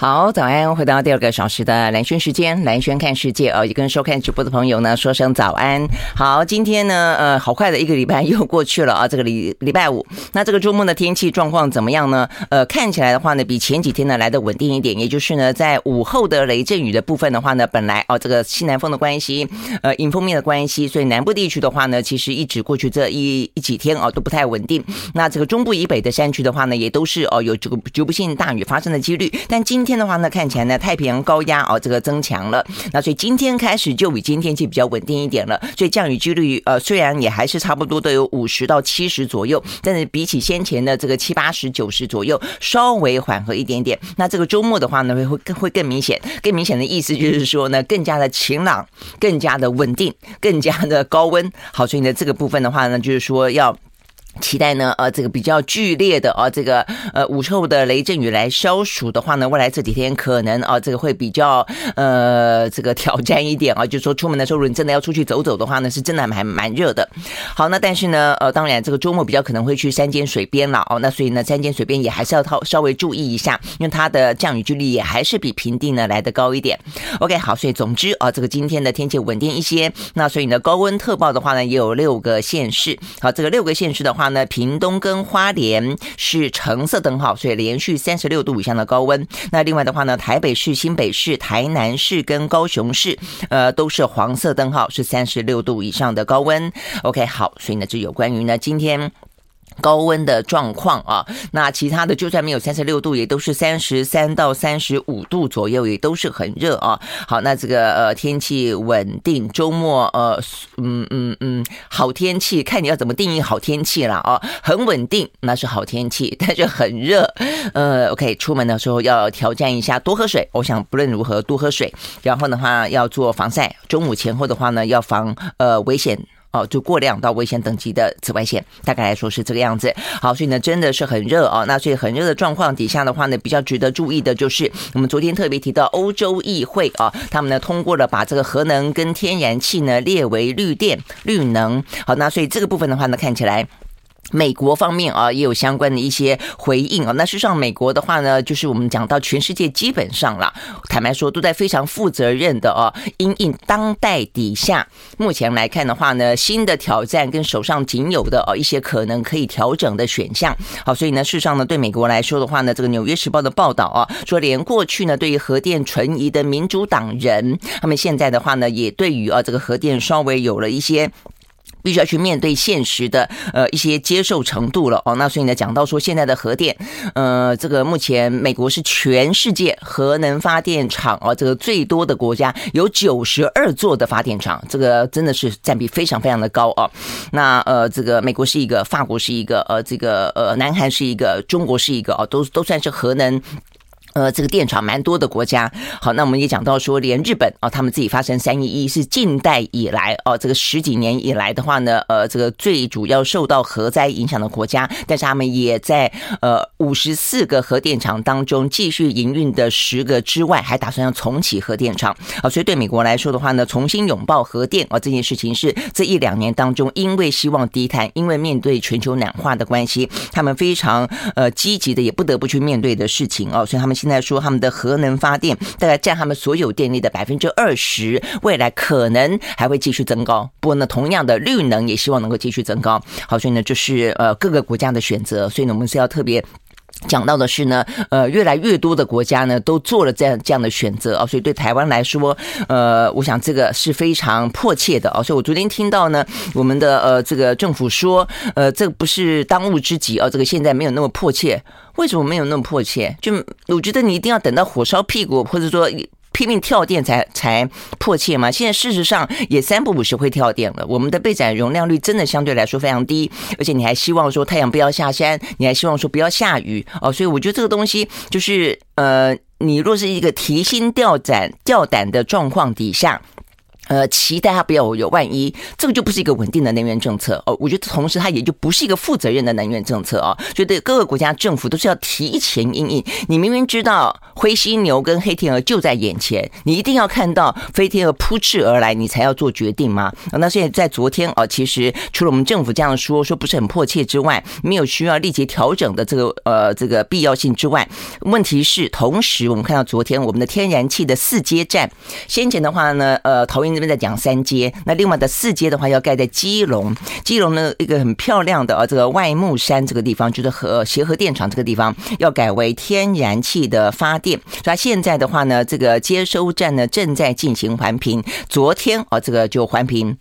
好，早安！回到第二个小时的蓝轩时间，蓝轩看世界哦，也跟收看直播的朋友呢说声早安。好，今天呢，呃，好快的一个礼拜又过去了啊，这个礼礼拜五，那这个周末的天气状况怎么样呢？呃，看起来的话呢，比前几天呢来的稳定一点，也就是呢，在午后的雷阵雨的部分的话呢，本来哦，这个西南风的关系，呃，迎风面的关系，所以南部地区的话呢，其实一直过去这一一几天哦都不太稳定。那这个中部以北的山区的话呢，也都是哦有这个局部性大雨发生的几率，但今天的话呢，看起来呢，太平洋高压哦，这个增强了。那所以今天开始就比今天气比较稳定一点了。所以降雨几率呃，虽然也还是差不多都有五十到七十左右，但是比起先前的这个七八十、九十左右，稍微缓和一点点。那这个周末的话呢，会会更会更明显。更明显的意思就是说呢，更加的晴朗，更加的稳定，更加的高温。好，所以呢，这个部分的话呢，就是说要。期待呢，呃，这个比较剧烈的啊，这个呃午后的雷阵雨来消暑的话呢，未来这几天可能啊，这个会比较呃这个挑战一点啊，就是说出门的时候，如果你真的要出去走走的话呢，是真的还蛮蛮热的。好，那但是呢，呃，当然这个周末比较可能会去山间水边了哦，那所以呢，山间水边也还是要稍稍微注意一下，因为它的降雨几率也还是比平地呢来得高一点。OK，好，所以总之啊，这个今天的天气稳定一些，那所以呢，高温特报的话呢，也有六个县市。好，这个六个县市的话。那屏东跟花莲是橙色灯号，所以连续三十六度以上的高温。那另外的话呢，台北市、新北市、台南市跟高雄市，呃，都是黄色灯号，是三十六度以上的高温。OK，好，所以呢，这有关于呢今天。高温的状况啊，那其他的就算没有三十六度，也都是三十三到三十五度左右，也都是很热啊。好，那这个呃天气稳定，周末呃嗯嗯嗯好天气，看你要怎么定义好天气了啊。很稳定那是好天气，但是很热，呃 OK，出门的时候要挑战一下，多喝水。我想不论如何多喝水，然后的话要做防晒，中午前后的话呢要防呃危险。哦，就过量到危险等级的紫外线，大概来说是这个样子。好，所以呢，真的是很热哦。那所以很热的状况底下的话呢，比较值得注意的就是，我们昨天特别提到欧洲议会啊，他们呢通过了把这个核能跟天然气呢列为绿电、绿能。好，那所以这个部分的话呢，看起来。美国方面啊，也有相关的一些回应啊。那事实上，美国的话呢，就是我们讲到全世界基本上啦，坦白说，都在非常负责任的啊，因应当代底下，目前来看的话呢，新的挑战跟手上仅有的啊一些可能可以调整的选项。好，所以呢，事实上呢，对美国来说的话呢，这个《纽约时报》的报道啊，说连过去呢对于核电存疑的民主党人，他们现在的话呢，也对于啊这个核电稍微有了一些。必须要去面对现实的呃一些接受程度了哦，那所以呢，讲到说现在的核电，呃，这个目前美国是全世界核能发电厂哦，这个最多的国家有九十二座的发电厂，这个真的是占比非常非常的高哦。那呃，这个美国是一个，法国是一个，呃，这个呃，南韩是一个，中国是一个哦，都都算是核能。呃，这个电厂蛮多的国家，好，那我们也讲到说，连日本啊，他们自己发生三一一是近代以来哦，这个十几年以来的话呢，呃，这个最主要受到核灾影响的国家，但是他们也在呃五十四个核电厂当中继续营运的十个之外，还打算要重启核电厂。啊，所以对美国来说的话呢，重新拥抱核电啊这件事情是这一两年当中，因为希望低碳，因为面对全球暖化的关系，他们非常呃积极的，也不得不去面对的事情哦，所以他们现在说他们的核能发电大概占他们所有电力的百分之二十，未来可能还会继续增高。不过呢，同样的绿能也希望能够继续增高。好，所以呢，就是呃各个国家的选择。所以呢，我们是要特别讲到的是呢，呃，越来越多的国家呢都做了这样这样的选择啊。所以对台湾来说，呃，我想这个是非常迫切的啊。所以我昨天听到呢，我们的呃这个政府说，呃，这不是当务之急啊，这个现在没有那么迫切。为什么没有那么迫切？就我觉得你一定要等到火烧屁股，或者说拼命跳电才才迫切嘛？现在事实上也三不五时会跳电了。我们的备载容量率真的相对来说非常低，而且你还希望说太阳不要下山，你还希望说不要下雨哦。所以我觉得这个东西就是呃，你若是一个提心吊胆、吊胆的状况底下。呃，期待它不要有万一，这个就不是一个稳定的能源政策哦。我觉得同时它也就不是一个负责任的能源政策啊。觉得各个国家政府都是要提前应应。你明明知道灰犀牛跟黑天鹅就在眼前，你一定要看到飞天鹅扑翅而来，你才要做决定吗？那现在在昨天啊，其实除了我们政府这样说说不是很迫切之外，没有需要立即调整的这个呃这个必要性之外，问题是同时我们看到昨天我们的天然气的四接站，先前的话呢，呃，投影。这边在讲三接，那另外的四接的话要盖在基隆，基隆呢一个很漂亮的啊，这个外木山这个地方就是和协和电厂这个地方要改为天然气的发电，那现在的话呢，这个接收站呢正在进行环评，昨天啊这个就环评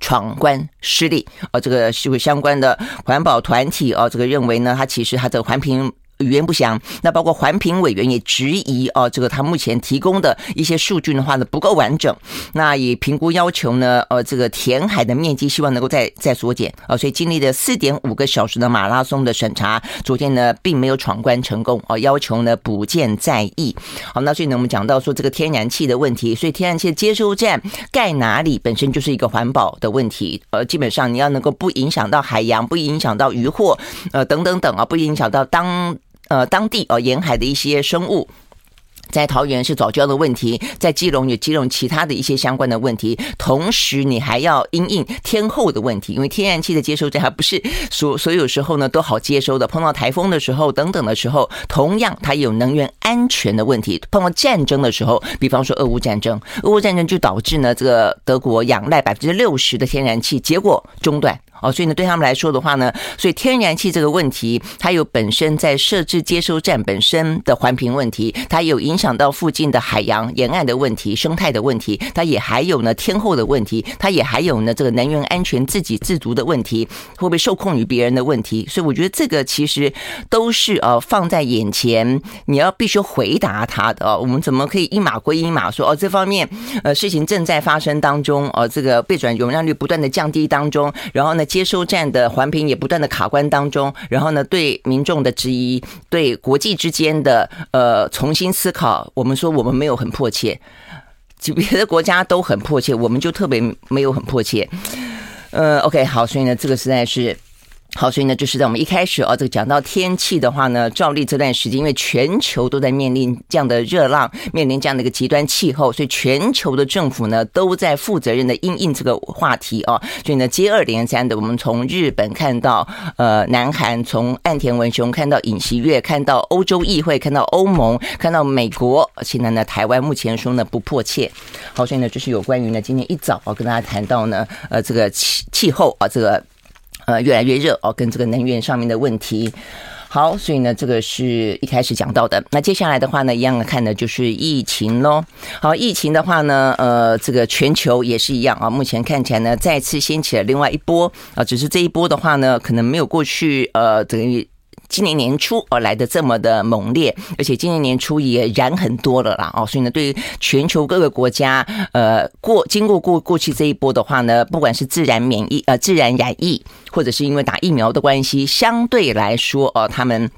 闯关失利，啊这个是相关的环保团体啊这个认为呢，它其实它这个环评。语言不详，那包括环评委员也质疑哦，这个他目前提供的一些数据的话呢不够完整，那也评估要求呢，呃，这个填海的面积希望能够再再缩减啊，所以经历了四点五个小时的马拉松的审查，昨天呢并没有闯关成功啊，要求呢补件再议。好，那所以呢我们讲到说这个天然气的问题，所以天然气的接收站盖哪里本身就是一个环保的问题，呃，基本上你要能够不影响到海洋，不影响到渔获，呃，等等等啊，不影响到当。呃，当地呃沿海的一些生物，在桃园是早教的问题，在基隆有基隆其他的一些相关的问题，同时你还要因应天候的问题，因为天然气的接收站还不是所所有时候呢都好接收的，碰到台风的时候等等的时候，同样它有能源安全的问题，碰到战争的时候，比方说俄乌战争，俄乌战争就导致呢这个德国仰赖百分之六十的天然气，结果中断。哦，所以呢，对他们来说的话呢，所以天然气这个问题，它有本身在设置接收站本身的环评问题，它有影响到附近的海洋沿岸的问题、生态的问题，它也还有呢天候的问题，它也还有呢这个能源安全自给自足的问题，会不会受控于别人的问题。所以我觉得这个其实都是呃放在眼前，你要必须回答他的。我们怎么可以一码归一码说哦，这方面呃事情正在发生当中，哦，这个被转容量率不断的降低当中，然后呢？接收站的环评也不断的卡关当中，然后呢，对民众的质疑，对国际之间的呃重新思考，我们说我们没有很迫切，就别的国家都很迫切，我们就特别没有很迫切。呃，OK，好，所以呢，这个实在是。好，所以呢，就是在我们一开始啊，这个讲到天气的话呢，照例这段时间，因为全球都在面临这样的热浪，面临这样的一个极端气候，所以全球的政府呢都在负责任的应应这个话题啊。所以呢，接二连三的，我们从日本看到呃南韩，从岸田文雄看到尹锡悦，看到欧洲议会，看到欧盟，看到美国，现在呢台湾目前说呢不迫切。好，所以呢，就是有关于呢今天一早啊跟大家谈到呢呃这个气气候啊这个。呃，越来越热哦，跟这个能源上面的问题。好，所以呢，这个是一开始讲到的。那接下来的话呢，一样的看的就是疫情喽。好，疫情的话呢，呃，这个全球也是一样啊。目前看起来呢，再次掀起了另外一波啊，只是这一波的话呢，可能没有过去呃等于。今年年初而来的这么的猛烈，而且今年年初也燃很多了啦哦，所以呢，对于全球各个国家，呃，过经过过过去这一波的话呢，不管是自然免疫呃自然染疫，或者是因为打疫苗的关系，相对来说哦，他们。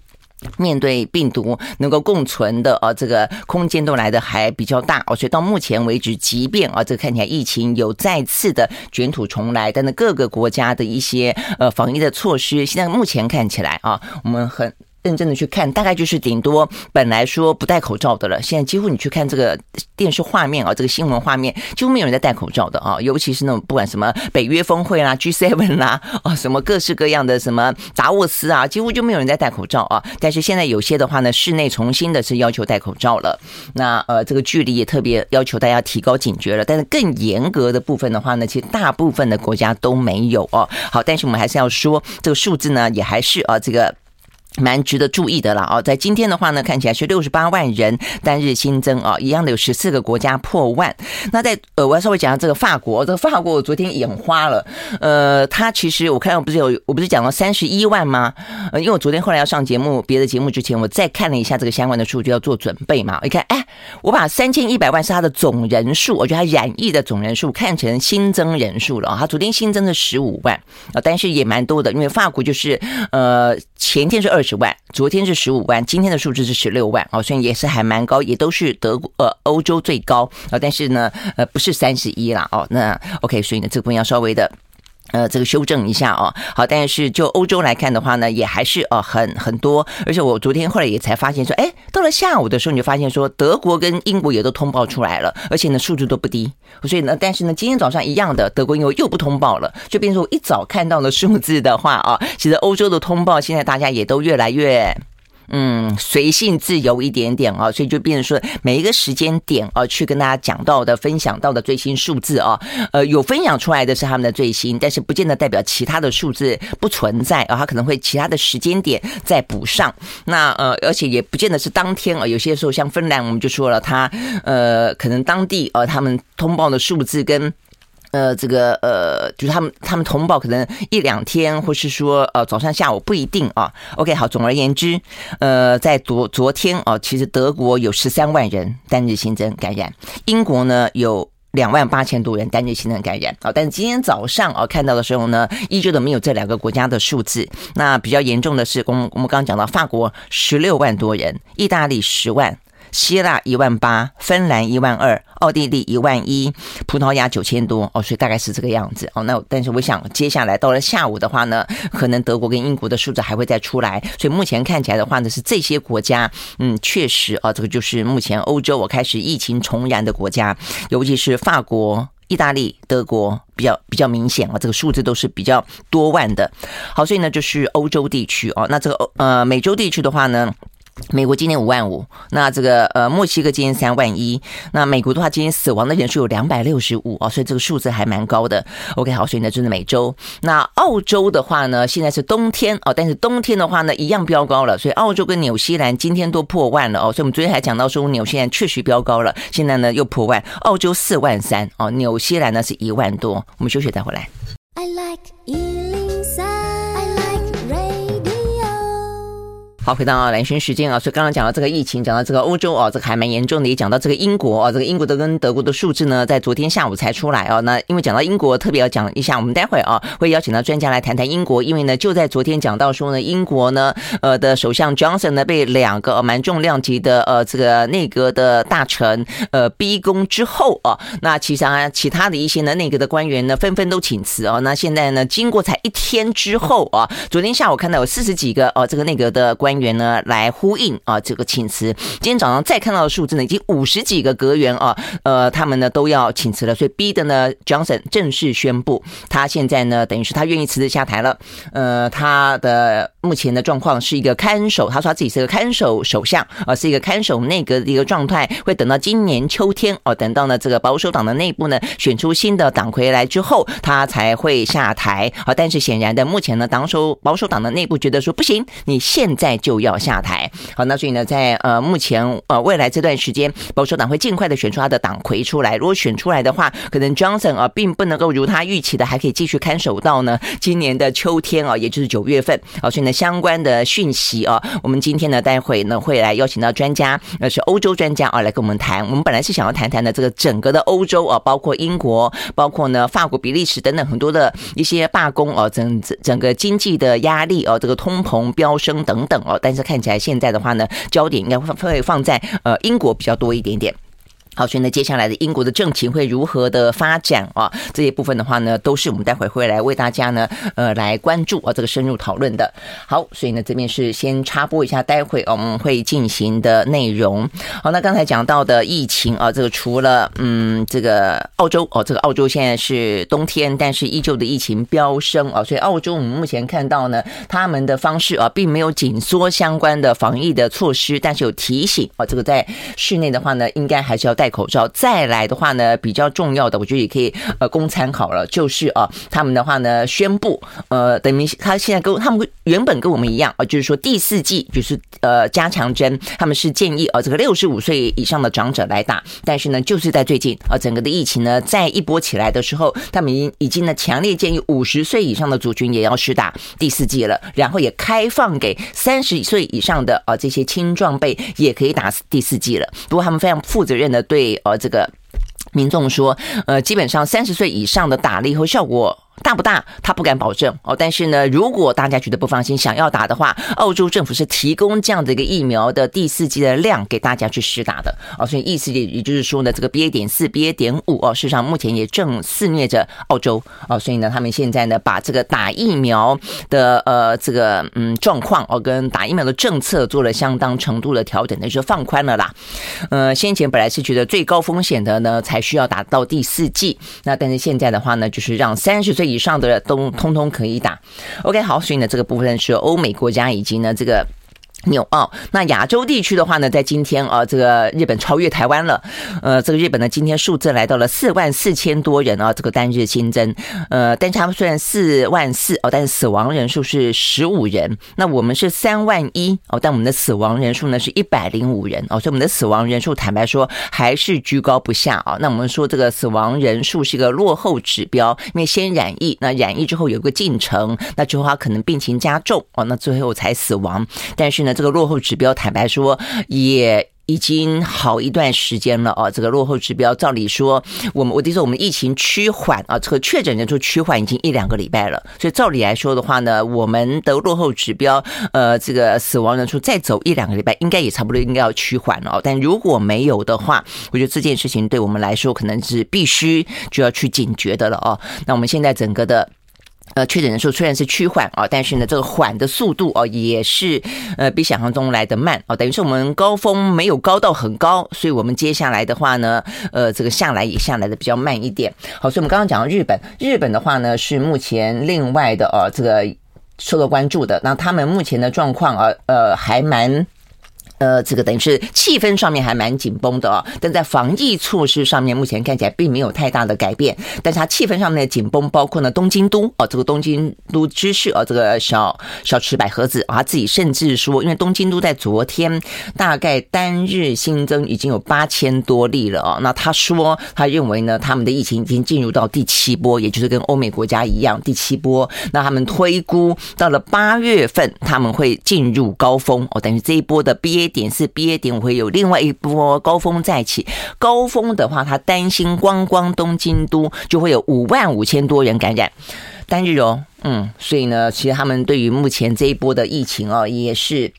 面对病毒能够共存的啊，这个空间都来的还比较大哦，所以到目前为止，即便啊，这个看起来疫情有再次的卷土重来，但是各个国家的一些呃防疫的措施，现在目前看起来啊，我们很。认真的去看，大概就是顶多本来说不戴口罩的了，现在几乎你去看这个电视画面啊，这个新闻画面，几乎没有人在戴口罩的啊，尤其是那种不管什么北约峰会啦、G7 啦啊，什么各式各样的什么达沃斯啊，几乎就没有人在戴口罩啊。但是现在有些的话呢，室内重新的是要求戴口罩了，那呃这个距离也特别要求大家提高警觉了。但是更严格的部分的话呢，其实大部分的国家都没有哦。好，但是我们还是要说这个数字呢，也还是啊这个。蛮值得注意的了啊，在今天的话呢，看起来是六十八万人单日新增啊，一样的有十四个国家破万。那在呃，我要稍微讲下这个法国，这个法国我昨天眼花了。呃，他其实我看到不是有，我不是讲了三十一万吗？呃，因为我昨天后来要上节目，别的节目之前，我再看了一下这个相关的数据，要做准备嘛。一看，哎，我把三千一百万是他的总人数，我觉得他染疫的总人数看成新增人数了啊。它昨天新增的十五万啊，但是也蛮多的，因为法国就是呃前天是二十万，昨天是十五万，今天的数字是十六万哦，所以也是还蛮高，也都是德国呃欧洲最高啊，但是呢呃不是三十一啦哦，那 OK，所以呢这个部分要稍微的。呃，这个修正一下哦，好，但是就欧洲来看的话呢，也还是呃很很多，而且我昨天后来也才发现说，哎，到了下午的时候，你就发现说，德国跟英国也都通报出来了，而且呢数字都不低，所以呢，但是呢，今天早上一样的，德国英国又不通报了，就变成我一早看到的数字的话啊，其实欧洲的通报现在大家也都越来越。嗯，随性自由一点点啊，所以就变成说每一个时间点啊，去跟大家讲到的、分享到的最新数字啊，呃，有分享出来的是他们的最新，但是不见得代表其他的数字不存在啊，他可能会其他的时间点再补上。那呃，而且也不见得是当天啊，有些时候像芬兰，我们就说了，他呃，可能当地呃，他们通报的数字跟。呃，这个呃，就是他们他们通报可能一两天，或是说呃早上下午不一定啊。OK，好，总而言之，呃，在昨昨天啊，其实德国有十三万人单日新增感染，英国呢有两万八千多人单日新增感染啊。但是今天早上啊看到的时候呢，依旧的没有这两个国家的数字。那比较严重的是，我们我们刚刚讲到法国十六万多人，意大利十万。希腊一万八，芬兰一万二，奥地利一万一，葡萄牙九千多哦，所以大概是这个样子哦。那但是我想接下来到了下午的话呢，可能德国跟英国的数字还会再出来。所以目前看起来的话呢，是这些国家，嗯，确实啊，这个就是目前欧洲我开始疫情重燃的国家，尤其是法国、意大利、德国比较比较明显啊，这个数字都是比较多万的。好，所以呢就是欧洲地区哦，那这个欧呃美洲地区的话呢。美国今年五万五，那这个呃墨西哥今年三万一，那美国的话今天死亡的人数有两百六十五啊，所以这个数字还蛮高的。OK，好，所以呢就是美洲。那澳洲的话呢，现在是冬天哦，但是冬天的话呢一样飙高了，所以澳洲跟纽西兰今天都破万了哦。所以我们昨天还讲到说纽西兰确实飙高了，现在呢又破万，澳洲四万三哦，纽西兰呢是一万多。我们休息再回来。I like 好，回到兰萱时间啊，所以刚刚讲到这个疫情，讲到这个欧洲啊，这个还蛮严重的，也讲到这个英国啊，这个英国的跟德国的数字呢，在昨天下午才出来啊。那因为讲到英国，特别要讲一下，我们待会啊会邀请到专家来谈谈英国，因为呢就在昨天讲到说呢，英国呢呃的首相 Johnson 呢被两个蛮重量级的呃这个内阁的大臣呃逼宫之后啊，那其实啊其他的一些呢内阁的官员呢纷纷都请辞啊。那现在呢经过才一天之后啊，昨天下午看到有四十几个哦这个内阁的官员。员呢来呼应啊这个请辞，今天早上再看到的数字呢，已经五十几个阁员啊，呃，他们呢都要请辞了，所以逼的呢，Johnson 正式宣布，他现在呢等于是他愿意辞职下台了。呃，他的目前的状况是一个看守，他说他自己是个看守首相啊，是一个看守内阁的一个状态，会等到今年秋天哦，等到呢这个保守党的内部呢选出新的党魁来之后，他才会下台啊。但是显然的，目前呢党首保守党的内部觉得说不行，你现在。就要下台，好，那所以呢，在呃目前呃未来这段时间，保守党会尽快的选出他的党魁出来。如果选出来的话，可能 Johnson 啊并不能够如他预期的，还可以继续看守到呢今年的秋天啊，也就是九月份。啊，所以呢相关的讯息啊，我们今天呢待会呢会来邀请到专家，那是欧洲专家啊来跟我们谈。我们本来是想要谈谈的这个整个的欧洲啊，包括英国，包括呢法国、比利时等等很多的一些罢工哦，整整个经济的压力哦，这个通膨飙升等等哦。但是看起来现在的话呢，焦点应该会会放在呃英国比较多一点点。好，所以呢，接下来的英国的政情会如何的发展啊？这些部分的话呢，都是我们待会会来为大家呢，呃，来关注啊，这个深入讨论的。好，所以呢，这边是先插播一下，待会我们会进行的内容。好，那刚才讲到的疫情啊，这个除了嗯，这个澳洲哦，这个澳洲现在是冬天，但是依旧的疫情飙升啊，所以澳洲我们目前看到呢，他们的方式啊，并没有紧缩相关的防疫的措施，但是有提醒啊，这个在室内的话呢，应该还是要。戴口罩。再来的话呢，比较重要的，我觉得也可以呃供参考了，就是啊，他们的话呢宣布，呃，等于他现在跟他们原本跟我们一样啊，就是说第四季就是呃加强针，他们是建议啊这个六十五岁以上的长者来打，但是呢，就是在最近啊，整个的疫情呢再一波起来的时候，他们已经已经呢强烈建议五十岁以上的族群也要施打第四季了，然后也开放给三十岁以上的啊这些青壮辈也可以打第四季了。不过他们非常负责任的对呃这个民众说，呃，基本上三十岁以上的打了以后效果。大不大？他不敢保证哦。但是呢，如果大家觉得不放心，想要打的话，澳洲政府是提供这样的一个疫苗的第四剂的量给大家去施打的哦。所以意思也也就是说呢，这个 BA 点四、BA 点五哦，事实上目前也正肆虐着澳洲哦。所以呢，他们现在呢，把这个打疫苗的呃这个嗯状况哦，跟打疫苗的政策做了相当程度的调整，那就放宽了啦。呃，先前本来是觉得最高风险的呢，才需要打到第四剂，那但是现在的话呢，就是让三十岁。以上的都通通可以打，OK，好，所以呢，这个部分是欧美国家以及呢这个。纽澳，那亚洲地区的话呢，在今天啊，这个日本超越台湾了。呃，这个日本呢，今天数字来到了四万四千多人啊，这个单日新增。呃，但是他们虽然四万四哦，但是死亡人数是十五人。那我们是三万一哦，但我们的死亡人数呢是一百零五人哦，所以我们的死亡人数坦白说还是居高不下啊。那我们说这个死亡人数是一个落后指标，因为先染疫，那染疫之后有个进程，那之后他可能病情加重哦，那最后才死亡。但是呢。这个落后指标，坦白说也已经好一段时间了啊！这个落后指标，照理说，我们我听说我们疫情趋缓啊，这个确诊人数趋缓已经一两个礼拜了，所以照理来说的话呢，我们的落后指标，呃，这个死亡人数再走一两个礼拜，应该也差不多应该要趋缓了。但如果没有的话，我觉得这件事情对我们来说，可能是必须就要去警觉的了哦。那我们现在整个的。呃，确诊人数虽然是趋缓啊，但是呢，这个缓的速度哦，也是呃比想象中来得慢哦。等于是我们高峰没有高到很高，所以我们接下来的话呢，呃，这个下来也下来的比较慢一点。好，所以我们刚刚讲到日本，日本的话呢是目前另外的呃这个受到关注的。那他们目前的状况啊，呃，还蛮。呃，这个等于是气氛上面还蛮紧绷的哦，但在防疫措施上面，目前看起来并没有太大的改变。但是它气氛上面的紧绷，包括呢东京都哦，这个东京都知事哦，这个小小池百合子啊，他自己甚至说，因为东京都在昨天大概单日新增已经有八千多例了哦，那他说他认为呢，他们的疫情已经进入到第七波，也就是跟欧美国家一样第七波。那他们推估到了八月份他们会进入高峰哦，等于这一波的 BA。点四 BA 点五会有另外一波高峰再起，高峰的话，他担心光光东京都就会有五万五千多人感染单日哦，嗯，所以呢，其实他们对于目前这一波的疫情啊，也是。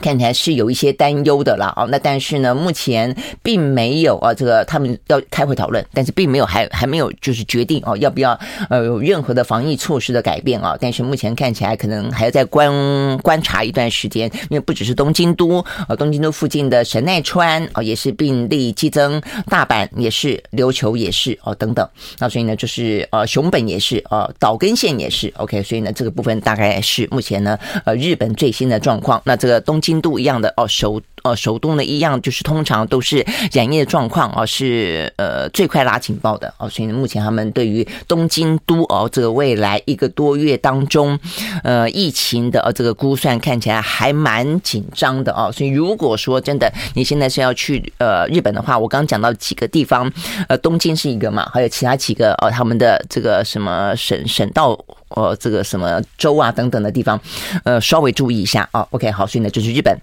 看起来是有一些担忧的啦，那但是呢，目前并没有啊，这个他们要开会讨论，但是并没有还还没有就是决定哦，要不要呃有任何的防疫措施的改变啊？但是目前看起来可能还要再观观察一段时间，因为不只是东京都，呃，东京都附近的神奈川啊也是病例激增，大阪也是，琉球也是哦等等，那所以呢就是呃熊本也是呃岛根县也是 OK，所以呢这个部分大概是目前呢呃日本最新的状况，那这个东京。精度一样的哦，首呃首都呢一样，就是通常都是染疫的状况哦，是呃最快拉警报的哦，所以目前他们对于东京都哦这个未来一个多月当中呃疫情的呃这个估算看起来还蛮紧张的哦，所以如果说真的你现在是要去呃日本的话，我刚讲到几个地方，呃东京是一个嘛，还有其他几个哦他们的这个什么省省道。哦，这个什么州啊等等的地方，呃，稍微注意一下啊。OK，好，所以呢就是日本，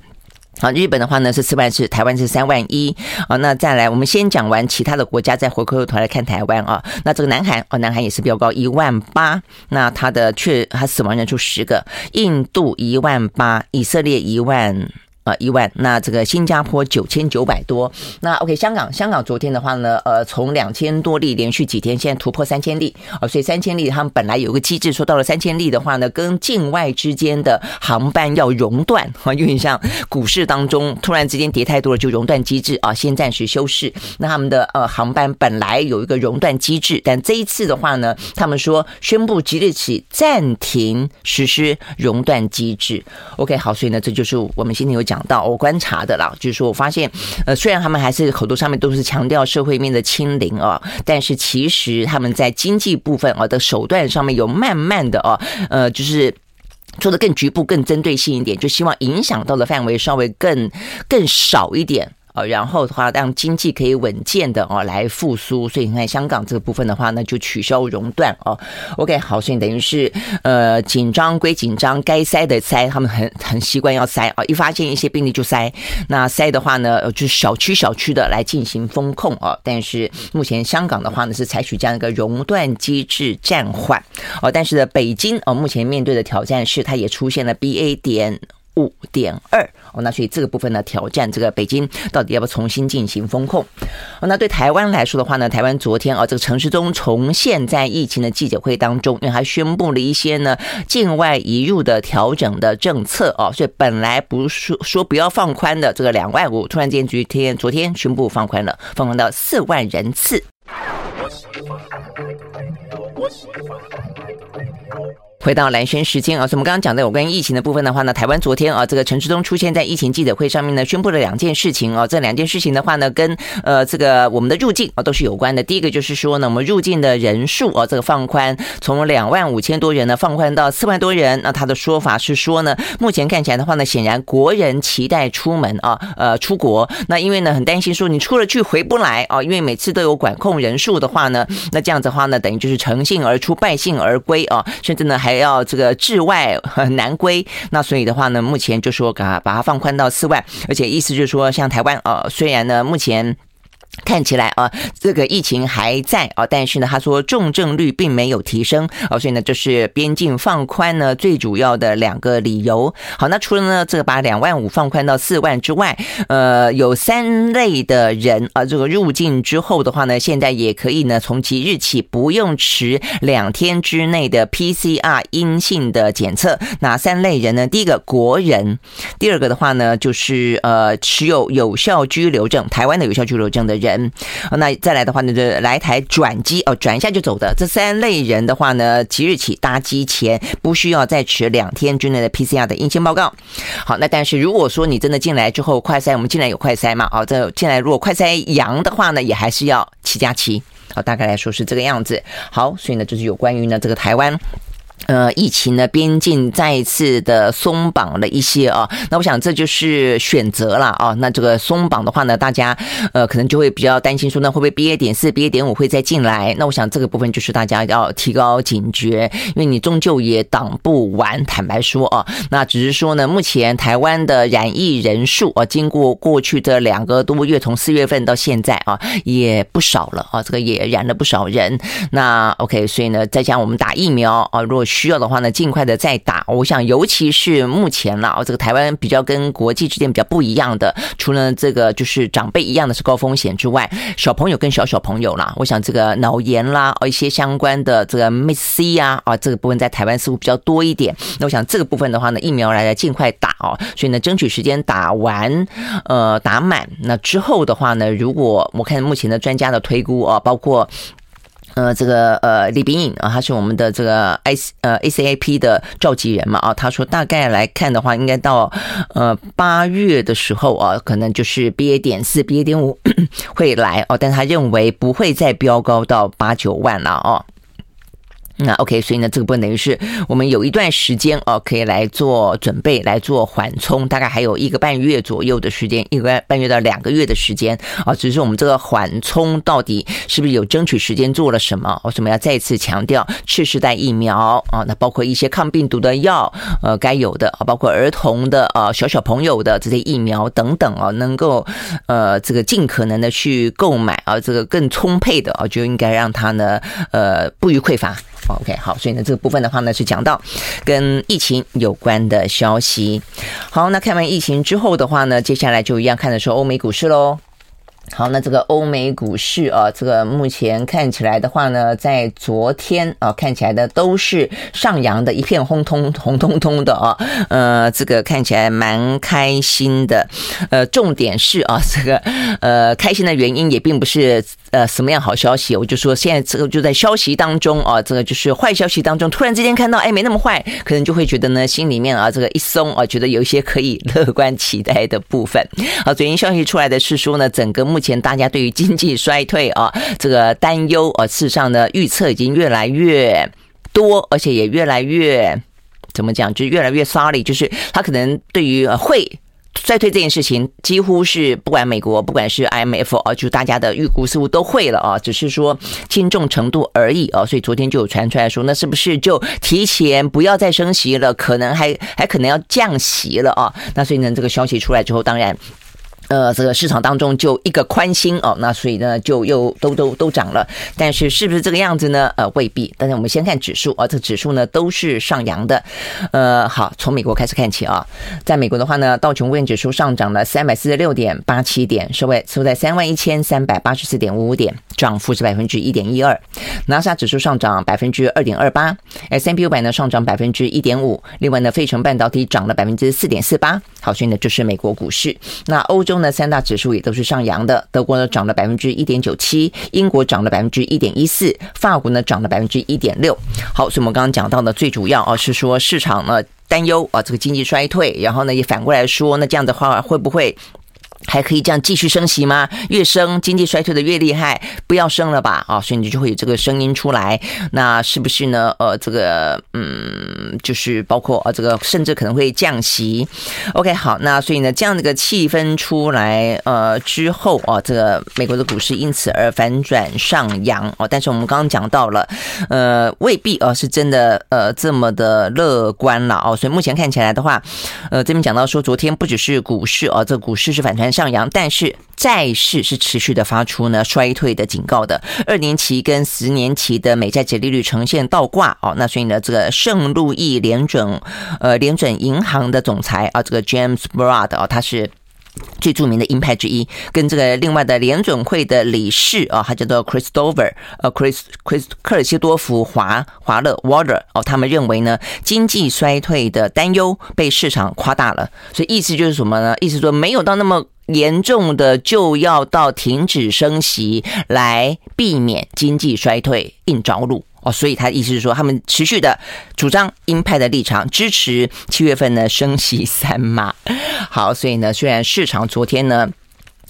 好，日本的话呢是四万四，台湾是三万一啊。那再来，我们先讲完其他的国家，再回过头来看台湾啊。那这个南韩哦，南韩也是比较高一万八，那它的确它死亡人数十个，印度一万八，以色列一万。啊，一万，那这个新加坡九千九百多，那 OK，香港，香港昨天的话呢，呃，从两千多例连续几天，现在突破三千例，啊，所以三千例，他们本来有个机制，说到了三千例的话呢，跟境外之间的航班要熔断，啊，有点像股市当中突然之间跌太多了，就熔断机制啊，先暂时休市。那他们的呃航班本来有一个熔断机制，但这一次的话呢，他们说宣布即日起暂停实施熔断机制。OK，好，所以呢，这就是我们今天有讲。讲到我观察的啦，就是说我发现，呃，虽然他们还是口头上面都是强调社会面的清零啊，但是其实他们在经济部分啊的手段上面有慢慢的啊，呃，就是做的更局部、更针对性一点，就希望影响到的范围稍微更更少一点。呃，然后的话，让经济可以稳健的哦来复苏，所以你看香港这个部分的话呢，就取消熔断哦。OK，好，所以等于是呃紧张归紧张，该塞的塞，他们很很习惯要塞啊，一发现一些病例就塞。那塞的话呢，就是小区小区的来进行封控啊。但是目前香港的话呢，是采取这样一个熔断机制暂缓哦。但是呢，北京哦，目前面对的挑战是，它也出现了 BA 点。五点二哦，那所以这个部分呢，挑战这个北京到底要不要重新进行封控？哦，那对台湾来说的话呢，台湾昨天啊，这个陈时中重现在疫情的记者会当中，因为还宣布了一些呢境外移入的调整的政策哦，所以本来不是说说不要放宽的这个两万五，突然间昨天昨天宣布放宽了，放宽到四万人次。回到蓝轩时间啊，所以我们刚刚讲的有关疫情的部分的话呢，台湾昨天啊，这个陈时中出现在疫情记者会上面呢，宣布了两件事情啊，这两件事情的话呢，跟呃这个我们的入境啊都是有关的。第一个就是说呢，我们入境的人数啊，这个放宽从两万五千多人呢放宽到四万多人。那他的说法是说呢，目前看起来的话呢，显然国人期待出门啊，呃出国。那因为呢很担心说你出了去回不来啊，因为每次都有管控人数的话呢，那这样子的话呢，等于就是乘兴而出，败兴而归啊，甚至呢还。要这个治外难归，那所以的话呢，目前就说把把它放宽到四万，而且意思就是说，像台湾啊，虽然呢目前。看起来啊，这个疫情还在啊，但是呢，他说重症率并没有提升啊，所以呢，这是边境放宽呢最主要的两个理由。好，那除了呢这个把两万五放宽到四万之外，呃，有三类的人啊，这个入境之后的话呢，现在也可以呢从即日起不用持两天之内的 PCR 阴性的检测。哪三类人呢？第一个国人，第二个的话呢就是呃持有有效居留证，台湾的有效居留证的人。人，那再来的话呢，就来台转机哦，转一下就走的这三类人的话呢，即日起搭机前不需要再持两天之内的 PCR 的阴性报告。好，那但是如果说你真的进来之后快筛，我们进来有快筛嘛？哦，这进来如果快筛阳的话呢，也还是要七加七。好，大概来说是这个样子。好，所以呢，就是有关于呢这个台湾。呃，疫情呢，边境再一次的松绑了一些啊，那我想这就是选择了啊。那这个松绑的话呢，大家呃可能就会比较担心说，那会不会 BA 点四、BA 点五会再进来？那我想这个部分就是大家要提高警觉，因为你终究也挡不完。坦白说啊，那只是说呢，目前台湾的染疫人数啊，经过过去的两个多月，从四月份到现在啊，也不少了啊，这个也染了不少人。那 OK，所以呢，再加上我们打疫苗啊，如果需要的话呢，尽快的再打。我想，尤其是目前了，这个台湾比较跟国际之间比较不一样的，除了这个就是长辈一样的是高风险之外，小朋友跟小小朋友啦，我想这个脑炎啦，一些相关的这个 miss C 啊，啊，这个部分在台湾似乎比较多一点。那我想这个部分的话呢，疫苗来来尽快打哦，所以呢，争取时间打完，呃，打满。那之后的话呢，如果我看目前的专家的推估啊，包括。呃，这个呃，李冰颖啊，他是我们的这个 I 呃 ACIP 的召集人嘛啊，他说大概来看的话，应该到呃八月的时候啊，可能就是 BA 点四、BA 点五 会来哦，但他认为不会再飙高到八九万了哦。那 OK，所以呢，这个部分等于是我们有一段时间哦，可以来做准备，来做缓冲，大概还有一个半月左右的时间，一个半月到两个月的时间啊。只是我们这个缓冲到底是不是有争取时间做了什么？为什么要再次强调次世代疫苗啊？那包括一些抗病毒的药，呃，该有的啊，包括儿童的啊，小小朋友的这些疫苗等等啊，能够呃这个尽可能的去购买啊，这个更充沛的啊，就应该让它呢呃不予匮乏。OK，好，所以呢，这个部分的话呢，是讲到跟疫情有关的消息。好，那看完疫情之后的话呢，接下来就一样看的是欧美股市喽。好，那这个欧美股市啊，这个目前看起来的话呢，在昨天啊，看起来的都是上扬的，一片红通红彤彤的啊，呃，这个看起来蛮开心的。呃，重点是啊，这个呃，开心的原因也并不是呃什么样好消息，我就说现在这个就在消息当中啊，这个就是坏消息当中，突然之间看到哎没那么坏，可能就会觉得呢心里面啊这个一松啊，觉得有一些可以乐观期待的部分。好，最新消息出来的是说呢，整个目目前大家对于经济衰退啊，这个担忧啊，事实上呢，预测已经越来越多，而且也越来越怎么讲，就越来越 sorry，就是他可能对于会衰退这件事情，几乎是不管美国，不管是 IMF 啊，就大家的预估似乎都会了啊，只是说轻重程度而已啊。所以昨天就有传出来说，那是不是就提前不要再升息了？可能还还可能要降息了啊？那所以呢，这个消息出来之后，当然。呃，这个市场当中就一个宽心哦，那所以呢，就又都都都涨了。但是是不是这个样子呢？呃，未必。但是我们先看指数啊，这个指数呢都是上扬的。呃，好，从美国开始看起啊，在美国的话呢，道琼工业指数上涨了三百四十六点八七点，收位收在三万一千三百八十四点五五点，涨幅是百分之一点一二。纳斯达克指数上涨百分之二点二八，S&P 五百呢上涨百分之一点五。另外呢，费城半导体涨了百分之四点四八。好，所以呢，就是美国股市。那欧洲呢，三大指数也都是上扬的。德国呢涨了百分之一点九七，英国涨了百分之一点一四，法国呢涨了百分之一点六。好，所以我们刚刚讲到呢最主要啊，是说市场呢担忧啊，这个经济衰退，然后呢也反过来说，那这样的话会不会？还可以这样继续升息吗？越升经济衰退的越厉害，不要升了吧？啊，所以你就会有这个声音出来。那是不是呢？呃，这个嗯，就是包括呃，这个甚至可能会降息。OK，好，那所以呢，这样的一个气氛出来呃之后啊，这个美国的股市因此而反转上扬哦。但是我们刚刚讲到了，呃，未必啊是真的呃这么的乐观了哦。所以目前看起来的话，呃，这边讲到说，昨天不只是股市啊，这股市是反转。上扬，但是债市是持续的发出呢衰退的警告的，二年期跟十年期的美债殖利率呈现倒挂哦，那所以呢，这个圣路易联准呃联准银行的总裁啊，这个 James Broad 啊，他是最著名的鹰派之一，跟这个另外的联准会的理事啊，他叫做 Christopher 呃 Chris Chris 科尔西多夫华华勒 Water 哦，他们认为呢，经济衰退的担忧被市场夸大了，所以意思就是什么呢？意思说没有到那么。严重的就要到停止升息来避免经济衰退硬着陆哦，所以他的意思是说，他们持续的主张鹰派的立场，支持七月份呢升息三码。好，所以呢，虽然市场昨天呢。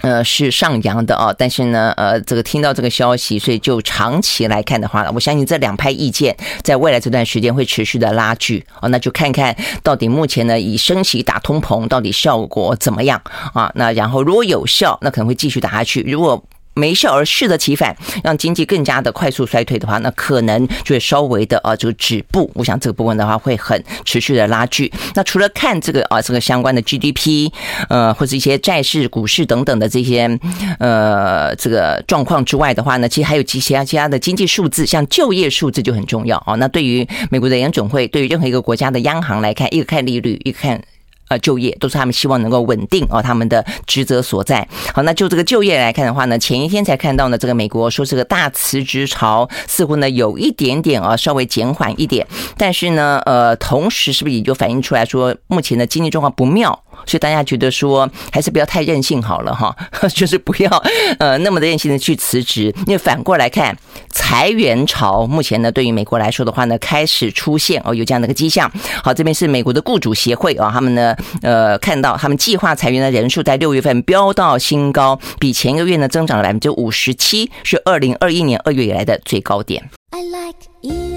呃，是上扬的啊，但是呢，呃，这个听到这个消息，所以就长期来看的话，我相信这两派意见在未来这段时间会持续的拉锯啊，那就看看到底目前呢以升息打通膨到底效果怎么样啊？那然后如果有效，那可能会继续打下去；如果没效而适得其反，让经济更加的快速衰退的话，那可能就会稍微的啊，这个止步。我想这个部分的话会很持续的拉锯。那除了看这个啊，这个相关的 GDP，呃，或者一些债市、股市等等的这些呃这个状况之外的话呢，其实还有其他其他的经济数字，像就业数字就很重要啊。那对于美国的联准会，对于任何一个国家的央行来看，一个看利率，一个看。呃，就业都是他们希望能够稳定哦，他们的职责所在。好，那就这个就业来看的话呢，前一天才看到呢，这个美国说这个大辞职潮似乎呢有一点点啊，稍微减缓一点，但是呢，呃，同时是不是也就反映出来说，目前的经济状况不妙？所以大家觉得说，还是不要太任性好了哈，就是不要呃那么的任性的去辞职。因为反过来看，裁员潮目前呢，对于美国来说的话呢，开始出现哦，有这样的一个迹象。好，这边是美国的雇主协会啊，他们呢呃看到他们计划裁员的人数在六月份飙到新高，比前一个月呢增长了百分之五十七，是二零二一年二月以来的最高点。I like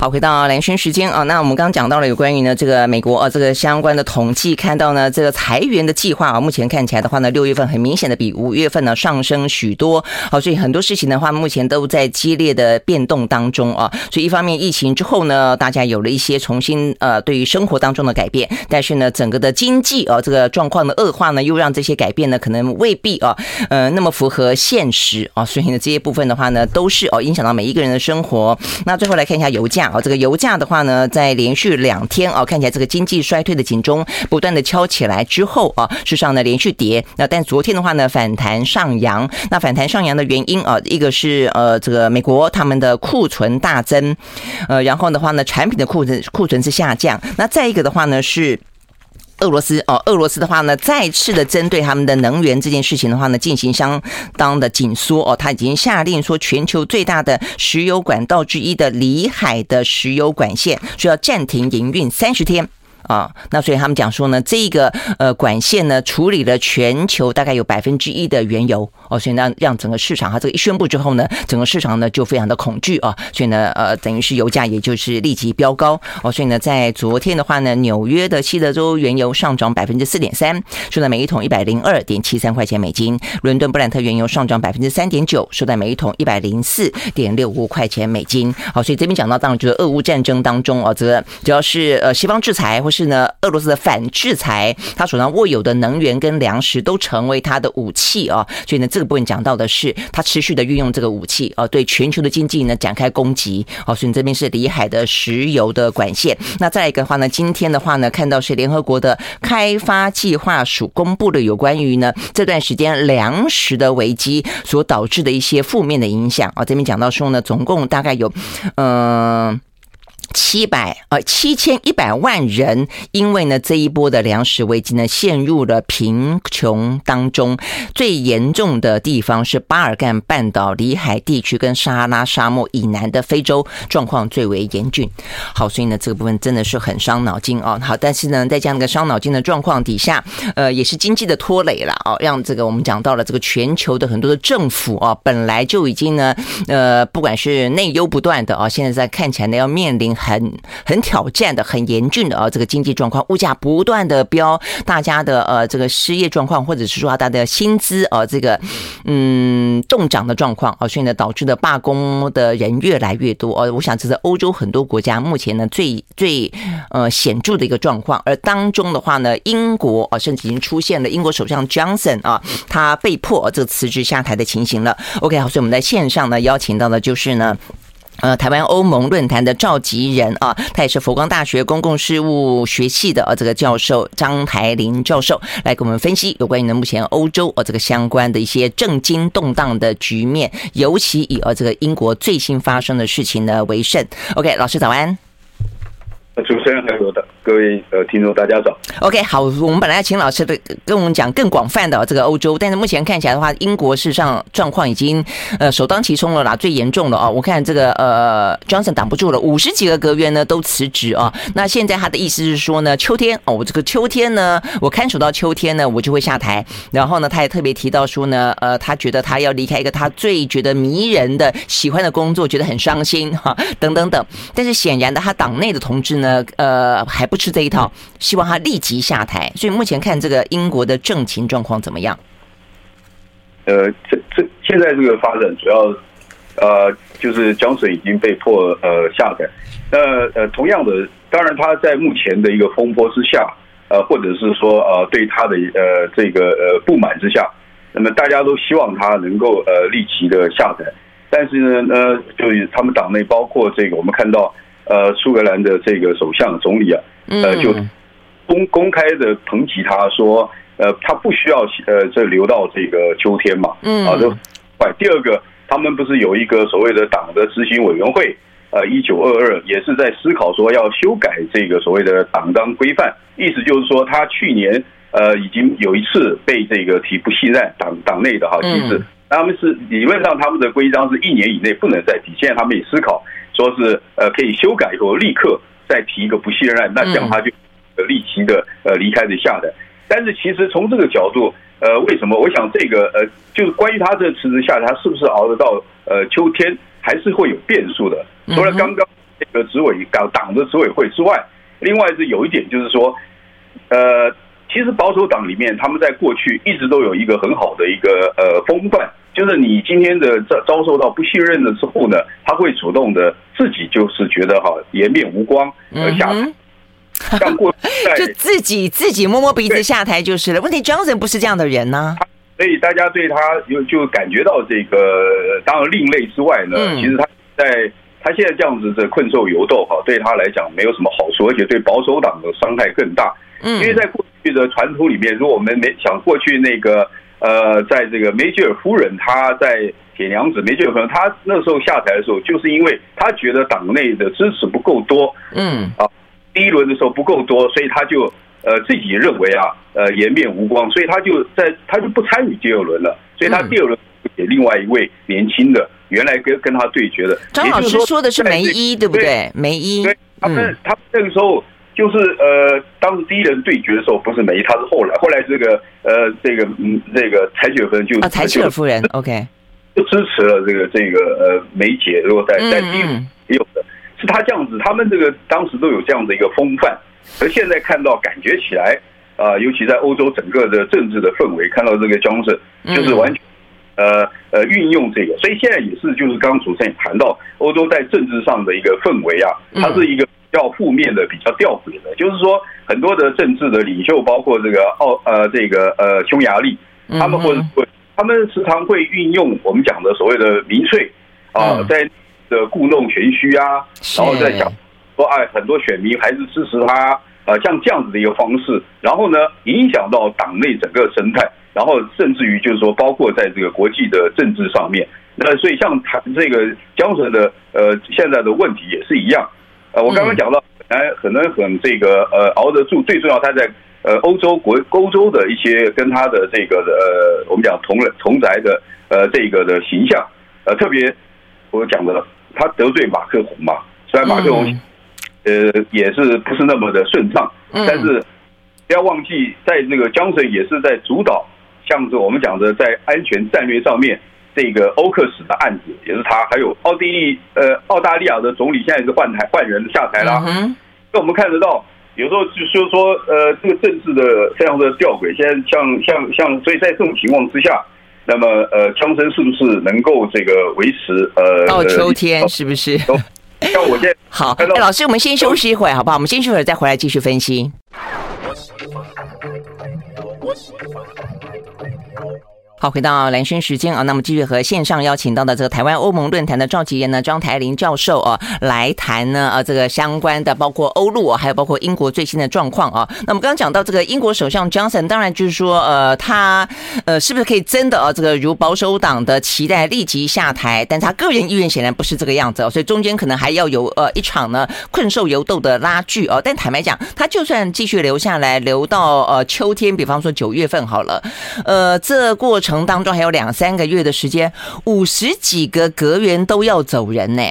好，回到蓝轩时间啊，那我们刚刚讲到了有关于呢这个美国啊这个相关的统计，看到呢这个裁员的计划啊，目前看起来的话呢，六月份很明显的比五月份呢上升许多。好，所以很多事情的话，目前都在激烈的变动当中啊。所以一方面疫情之后呢，大家有了一些重新呃对于生活当中的改变，但是呢整个的经济啊这个状况的恶化呢，又让这些改变呢可能未必啊呃那么符合现实啊。所以呢这些部分的话呢，都是哦影响到每一个人的生活。那最后来看一下油价。价哦，这个油价的话呢，在连续两天哦，看起来这个经济衰退的警钟不断的敲起来之后啊，事实上呢连续跌。那但昨天的话呢，反弹上扬。那反弹上扬的原因啊，一个是呃这个美国他们的库存大增，呃，然后的话呢，产品的库存库存是下降。那再一个的话呢是。俄罗斯哦，俄罗斯的话呢，再次的针对他们的能源这件事情的话呢，进行相当的紧缩哦，他已经下令说，全球最大的石油管道之一的里海的石油管线需要暂停营运三十天。啊，那所以他们讲说呢，这个呃管线呢处理了全球大概有百分之一的原油哦，所以呢让整个市场它这个一宣布之后呢，整个市场呢就非常的恐惧啊，所以呢呃等于是油价也就是立即飙高哦，所以呢在昨天的话呢，纽约的西德州原油上涨百分之四点三，收在每一桶一百零二点七三块钱美金；伦敦布兰特原油上涨百分之三点九，收在每一桶一百零四点六五块钱美金。好，所以这边讲到当然就是俄乌战争当中哦，这个主要是呃西方制裁或是。呢，俄罗斯的反制裁，他手上握有的能源跟粮食都成为他的武器啊，所以呢，这个部分讲到的是他持续的运用这个武器啊，对全球的经济呢展开攻击。好，所以这边是里海的石油的管线。那再一个的话呢，今天的话呢，看到是联合国的开发计划署公布的有关于呢这段时间粮食的危机所导致的一些负面的影响啊，这边讲到说呢，总共大概有嗯。七百呃七千一百万人，因为呢这一波的粮食危机呢，陷入了贫穷当中。最严重的地方是巴尔干半岛、里海地区跟撒哈拉沙漠以南的非洲，状况最为严峻。好，所以呢这个部分真的是很伤脑筋哦。好，但是呢在这样的伤脑筋的状况底下，呃也是经济的拖累了哦，让这个我们讲到了这个全球的很多的政府啊，本来就已经呢呃不管是内忧不断的啊，现在在看起来呢要面临。很很挑战的、很严峻的啊，这个经济状况，物价不断的飙，大家的呃这个失业状况，或者是说大家的薪资啊这个嗯冻涨的状况啊，所以呢导致的罢工的人越来越多哦。我想这是欧洲很多国家目前呢最最呃显著的一个状况，而当中的话呢，英国啊甚至已经出现了英国首相 Johnson 啊，他被迫这个辞职下台的情形了。OK，好，所以我们在线上呢邀请到的就是呢。呃，台湾欧盟论坛的召集人啊，他也是佛光大学公共事务学系的啊这个教授张台林教授，来给我们分析有关于呢目前欧洲啊这个相关的一些政经动荡的局面，尤其以呃这个英国最新发生的事情呢为甚。OK，老师早安。主持人还有的。各位呃，听众大家早。OK，好，我们本来要请老师的跟我们讲更广泛的这个欧洲，但是目前看起来的话，英国事实上状况已经呃首当其冲了啦，最严重了啊！我看这个呃，Johnson 挡不住了，五十几个阁员呢都辞职啊。那现在他的意思是说呢，秋天哦，我这个秋天呢，我看守到秋天呢，我就会下台。然后呢，他也特别提到说呢，呃，他觉得他要离开一个他最觉得迷人的、喜欢的工作，觉得很伤心哈，等等等。但是显然的，他党内的同志呢，呃，还。不吃这一套，希望他立即下台。所以目前看这个英国的政情状况怎么样？呃，这这现在这个发展主要呃，就是 Johnson 已经被迫呃下台。那呃，同样的，当然他在目前的一个风波之下，呃，或者是说呃，对他的呃这个呃不满之下，那么大家都希望他能够呃立即的下台。但是呢，呃，就他们党内包括这个，我们看到。呃，苏格兰的这个首相总理啊，呃，就公公开的抨击他说，呃，他不需要呃，这留到这个秋天嘛，嗯，啊，这快。第二个，他们不是有一个所谓的党的执行委员会，呃，一九二二也是在思考说要修改这个所谓的党章规范，意思就是说，他去年呃已经有一次被这个提不信任党党内的哈机制，他们是理论上他们的规章是一年以内不能再提，现在他们也思考。说是呃可以修改以后立刻再提一个不信任，那这样他就立即的呃离开的下台。但是其实从这个角度，呃，为什么？我想这个呃，就是关于他这辞职下台，他是不是熬得到呃秋天，还是会有变数的。除了刚刚这个执委党党的执委会之外，另外是有一点就是说，呃，其实保守党里面他们在过去一直都有一个很好的一个呃风范。就是你今天的遭遭受到不信任了之后呢，他会主动的自己就是觉得哈颜面无光而下台，像过就自己自己摸摸鼻子下台就是了。问题 Johnson 不是这样的人呢，所以大家对他就就感觉到这个当然另类之外呢，其实他在他现在这样子的困兽犹斗哈，对他来讲没有什么好处，而且对保守党的伤害更大。嗯，因为在过去的传统里面，如果我们没想过去那个呃，在这个梅吉尔夫人她在铁娘子梅吉尔夫人她那时候下台的时候，就是因为她觉得党内的支持不够多，嗯啊，第一轮的时候不够多，所以她就呃自己认为啊，呃颜面无光，所以她就在她就不参与第二轮了，所以她第二轮给另外一位年轻的。原来跟跟她对决的张老师说的是梅伊，对不对？梅伊，对，他们他们那个时候就是呃，当时第一轮对决的时候不是梅伊，他是后来后来这个呃这个嗯这个柴契尔夫人就啊柴契尔夫人，OK，就支持了这个这个呃梅姐，如果在在第一轮也有的。是他这样子，他们这个当时都有这样的一个风范，而现在看到感觉起来啊，尤其在欧洲整个的政治的氛围，看到这个江胜就是完全。呃呃，运用这个，所以现在也是，就是刚刚主持人也谈到，欧洲在政治上的一个氛围啊，它是一个比较负面的、比较吊诡的。就是说，很多的政治的领袖，包括这个奥呃这个呃匈牙利，他们或者他们时常会运用我们讲的所谓的民粹啊，在的故弄玄虚啊，然后再讲说哎，很多选民还是支持他呃，像这样子的一个方式，然后呢，影响到党内整个生态。然后甚至于就是说，包括在这个国际的政治上面，那所以像谈这个江泽的呃现在的问题也是一样，呃，我刚刚讲到，哎，可能很这个呃熬得住，最重要他在呃欧洲国欧洲的一些跟他的这个呃我们讲同人同宅的呃这个的形象，呃特别我讲的他得罪马克宏嘛，虽然马克宏呃也是不是那么的顺畅，但是不要忘记在这个江水也是在主导。像是我们讲的，在安全战略上面，这个欧克斯的案子也是他，还有奥地利呃澳大利亚的总理现在是换台换人下台了。嗯，那我们看得到，有时候就是说呃这个政治的非常的吊诡。现在像像像，所以在这种情况之下，那么呃枪声是不是能够这个维持呃到秋天是不是？像我现在好，哎，老师，我们先休息一会儿，好不好？我们先休息一会儿再回来继续分析。好，回到蓝轩时间啊，那么继续和线上邀请到的这个台湾欧盟论坛的召集人呢，庄台林教授啊，来谈呢啊这个相关的，包括欧陆，还有包括英国最新的状况啊。那么刚刚讲到这个英国首相 Johnson，当然就是说呃他呃是不是可以真的啊这个如保守党的期待立即下台？但他个人意愿显然不是这个样子哦，所以中间可能还要有呃一场呢困兽犹斗的拉锯哦。但坦白讲，他就算继续留下来，留到呃秋天，比方说九月份好了，呃这过程。城当中还有两三个月的时间，五十几个阁员都要走人呢。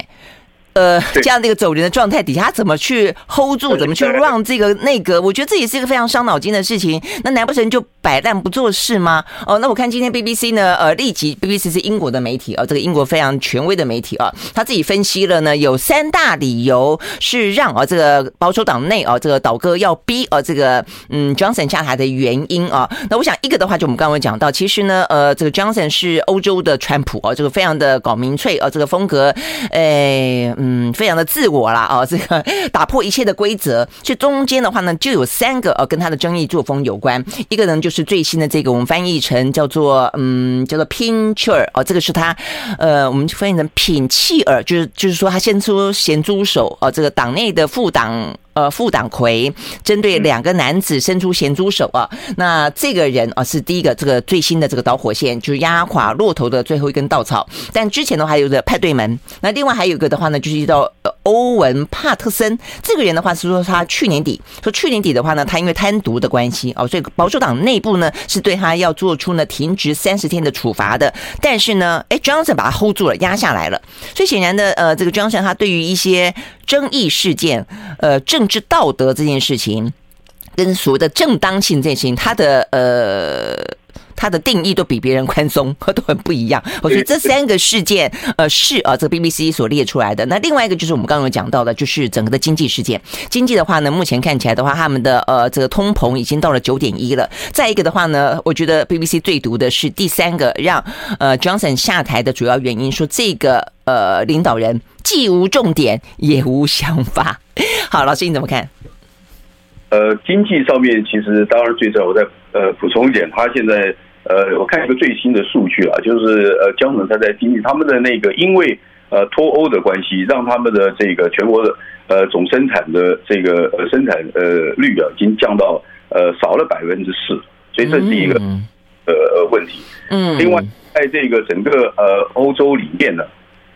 呃，这样的一个走人的状态底下，他怎么去 hold 住？怎么去让这个内阁？我觉得这也是一个非常伤脑筋的事情。那难不成就摆烂不做事吗？哦，那我看今天 BBC 呢，呃，立即 BBC 是英国的媒体啊，这个英国非常权威的媒体啊，他自己分析了呢，有三大理由是让啊这个保守党内啊这个倒戈要逼啊这个嗯 Johnson 下台的原因啊。那我想一个的话，就我们刚刚讲到，其实呢，呃，这个 Johnson 是欧洲的川普啊，这个非常的搞民粹啊，这个风格，哎。嗯，非常的自我啦，啊，这个打破一切的规则。这中间的话呢，就有三个呃，跟他的争议作风有关。一个呢，就是最新的这个，我们翻译成叫做嗯，叫做 Pincher 哦，这个是他呃，我们翻译成品契尔，就是就是说他先出咸猪手哦，这个党内的副党。呃，副党魁针对两个男子伸出咸猪手啊，那这个人啊是第一个，这个最新的这个导火线，就是压垮骆驼的最后一根稻草。但之前的话还有个派对门，那另外还有一个的话呢，就是一到欧文帕特森这个人的话是说他去年底说去年底的话呢，他因为贪渎的关系哦，所以保守党内部呢是对他要做出呢停职三十天的处罚的。但是呢，哎，Johnson 把他 hold 住了，压下来了。所以显然的，呃，这个 Johnson 他对于一些争议事件，呃，政治道德这件事情，跟所谓的正当性这件事情，他的呃，他的定义都比别人宽松，都很不一样。我觉得这三个事件，呃，是啊，这个 BBC 所列出来的。那另外一个就是我们刚刚有讲到的，就是整个的经济事件。经济的话呢，目前看起来的话，他们的呃，这个通膨已经到了九点一了。再一个的话呢，我觉得 BBC 最毒的是第三个让呃 Johnson 下台的主要原因，说这个。呃，领导人既无重点也无想法。好，老师你怎么看？呃，经济上面其实当然最重要。我再呃补充一点，他现在呃，我看一个最新的数据啊，就是呃，江总他在经济他们的那个，因为呃脱欧的关系，让他们的这个全国的呃总生产的这个呃生产呃率啊，已经降到呃少了百分之四，所以这是一个呃问题。嗯，另外在这个整个呃欧洲里面呢，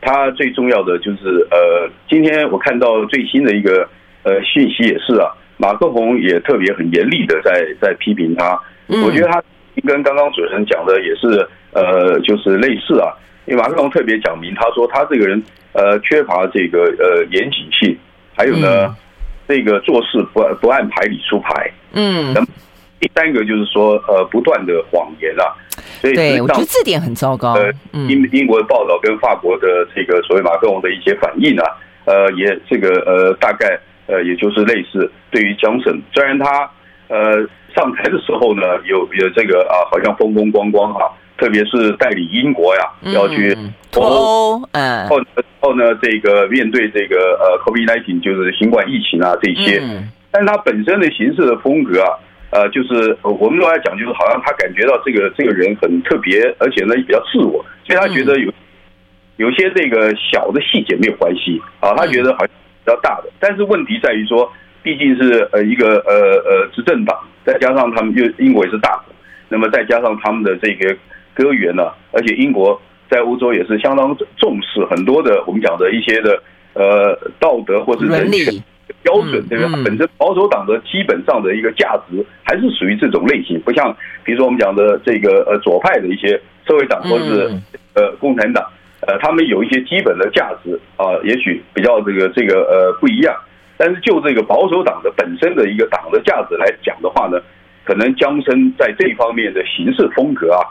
它最重要的就是呃，今天我看到最新的一个呃讯息也是啊，马克宏也特别很严厉的在在批评他，我觉得他。跟刚刚主持人讲的也是，呃，就是类似啊。因为马克龙特别讲明，他说他这个人呃缺乏这个呃严谨性，还有呢，这个做事不不按牌理出牌。嗯。第三个就是说呃不断的谎言啊。所以对，我觉得这点很糟糕。呃，英英国的报道跟法国的这个所谓马克龙的一些反应啊，呃，也这个呃大概呃也就是类似。对于江省，虽然他呃。上台的时候呢，有有这个啊，好像风风光光哈，特别是代理英国呀，要去脱欧，嗯，后后呢，这个面对这个呃，COVID-19 就是新冠疫情啊这些，但是他本身的行事的风格啊，呃，就是我们都来讲，就是好像他感觉到这个这个人很特别，而且呢也比较自我，所以他觉得有有些这个小的细节没有关系啊，他觉得好像比较大的，但是问题在于说，毕竟是呃一个呃呃执政党。再加上他们又英国也是大国，那么再加上他们的这个歌源呢，而且英国在欧洲也是相当重视很多的我们讲的一些的呃道德或者人权标准，对吧？本身保守党的基本上的一个价值还是属于这种类型，不像比如说我们讲的这个呃左派的一些社会党或者是呃共产党，呃他们有一些基本的价值啊，也许比较这个这个呃不一样。但是就这个保守党的本身的一个党的价值来讲的话呢，可能江森在这方面的行事风格啊，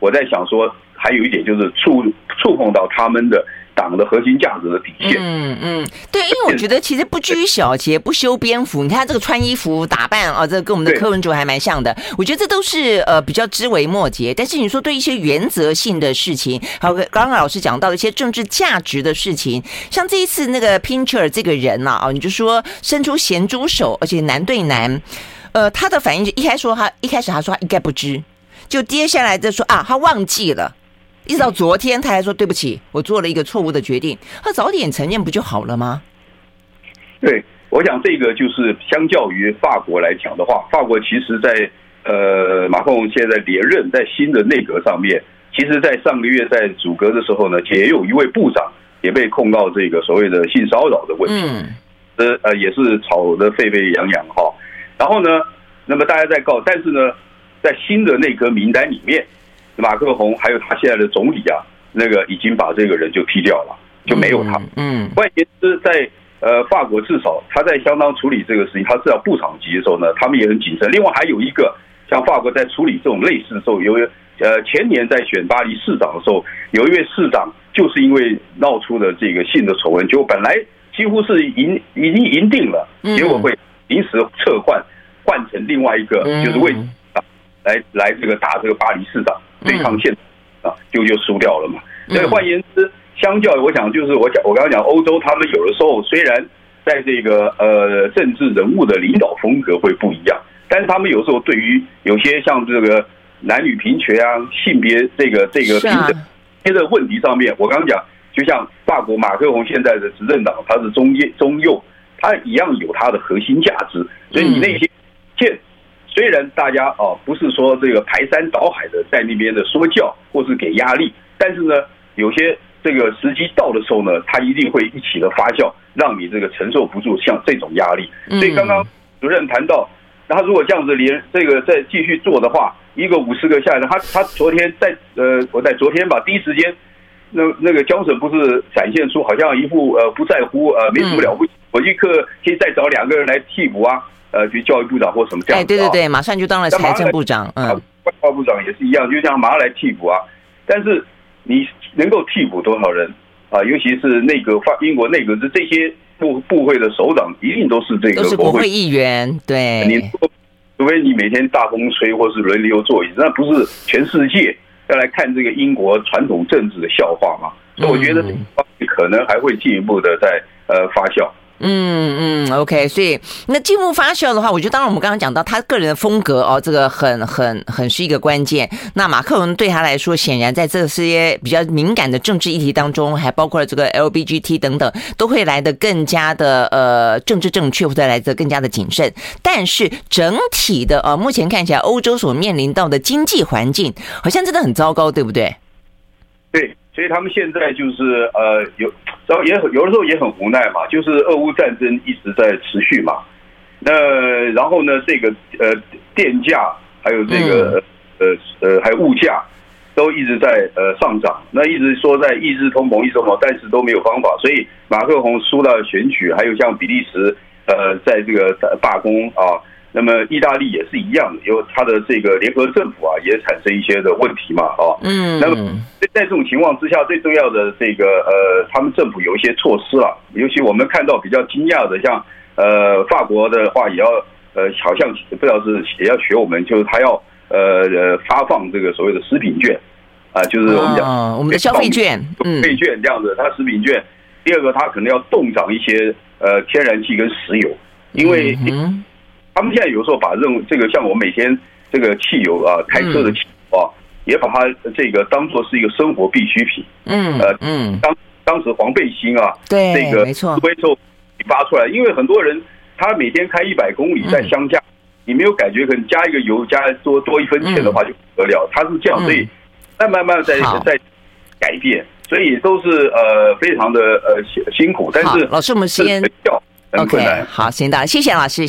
我在想说，还有一点就是触触碰到他们的。党的核心价值的体现。嗯嗯，对，因为我觉得其实不拘小节，不修边幅。你看这个穿衣服打扮啊，这个跟我们的柯文哲还蛮像的。我觉得这都是呃比较枝微末节。但是你说对一些原则性的事情，还有刚刚老师讲到的一些政治价值的事情，像这一次那个 Pincher 这个人呐啊，你就说伸出咸猪手，而且男对男，呃，他的反应就一开始说他一开始他说他应该不知，就接下来就说啊他忘记了。一直到昨天，他还说对不起，我做了一个错误的决定。他早点承认不就好了吗？对，我想这个就是相较于法国来讲的话，法国其实在呃马克龙现在连任在新的内阁上面，其实，在上个月在组阁的时候呢，也有一位部长也被控告这个所谓的性骚扰的问题，嗯，呃呃也是吵得沸沸扬扬哈。然后呢，那么大家在告，但是呢，在新的内阁名单里面。马克宏还有他现在的总理啊，那个已经把这个人就批掉了，就没有他。嗯，换言之，在呃法国至少他在相当处理这个事情，他至少部长级的时候呢，他们也很谨慎。另外还有一个，像法国在处理这种类似的时候，有呃前年在选巴黎市长的时候，有一位市长就是因为闹出了这个性的丑闻，就本来几乎是赢已经赢定了，结果会临时撤换，换成另外一个就是为来来这个打这个巴黎市长。对抗线啊，就就输掉了嘛。所以换言之，相较我想就是我讲我刚刚讲欧洲，他们有的时候虽然在这个呃政治人物的领导风格会不一样，但是他们有时候对于有些像这个男女平权啊、性别这个这个平等这个问题上面，我刚刚讲，就像法国马克龙现在的执政党，他是中间中右，他一样有他的核心价值。所以你那些现。虽然大家啊不是说这个排山倒海的在那边的说教或是给压力，但是呢，有些这个时机到的时候呢，它一定会一起的发酵，让你这个承受不住像这种压力。所以刚刚主任谈到，他如果这样子连这个再继续做的话，一个五十个下来，他他昨天在呃我在昨天吧第一时间，那那个江省不是展现出好像一副呃不在乎呃没什么了不起，我立刻可以再找两个人来替补啊。呃，去教育部长或什么这样子，哎，对对对，马上就当了财政部长，嗯，外交部长也是一样，就这样马上来替补啊。但是你能够替补多少人啊？尤其是内阁发英国内阁是这些部部会的首长，一定都是这个都是国会议员，对。你除非你每天大风吹或是轮流坐椅子，那不是全世界要来看这个英国传统政治的笑话吗？所以我觉得可能还会进一步的在呃发酵。嗯嗯，OK，所以那进入发酵的话，我觉得当然我们刚刚讲到他个人的风格哦，这个很很很是一个关键。那马克龙对他来说，显然在这些比较敏感的政治议题当中，还包括了这个 LBGT 等等，都会来得更加的呃政治正确，或者来得更加的谨慎。但是整体的呃，目前看起来欧洲所面临到的经济环境，好像真的很糟糕，对不对？对，所以他们现在就是呃有。然后也很有的时候也很无奈嘛，就是俄乌战争一直在持续嘛。那然后呢，这个呃电价还有这个呃呃还有物价都一直在呃上涨。那一直说在抑制通膨，抑制通膨，但是都没有方法。所以马克宏输了选举，还有像比利时呃在这个罢工啊。那么意大利也是一样，因为它的这个联合政府啊，也产生一些的问题嘛，啊，嗯，那么在这种情况之下，最重要的这个呃，他们政府有一些措施了，尤其我们看到比较惊讶的，像呃法国的话，也要呃，好像不知道是也要学我们，就是他要呃呃发放这个所谓的食品券啊，就是我们讲我们的消费券，消费券这样子，他食品券。第二个，他可能要动涨一些呃天然气跟石油，因为。他们现在有时候把任这个像我每天这个汽油啊，开车的汽油啊，也把它这个当做是一个生活必需品。嗯，呃，嗯，当当时黄背心啊，对，这个没错，所以说发出来，因为很多人他每天开一百公里在乡下，你没有感觉，可能加一个油加多多一分钱的话就不得了。他是这样，所以慢慢慢在在改变，所以都是呃非常的呃辛辛苦。但是老师，我们先 OK，好，行的，谢谢老师。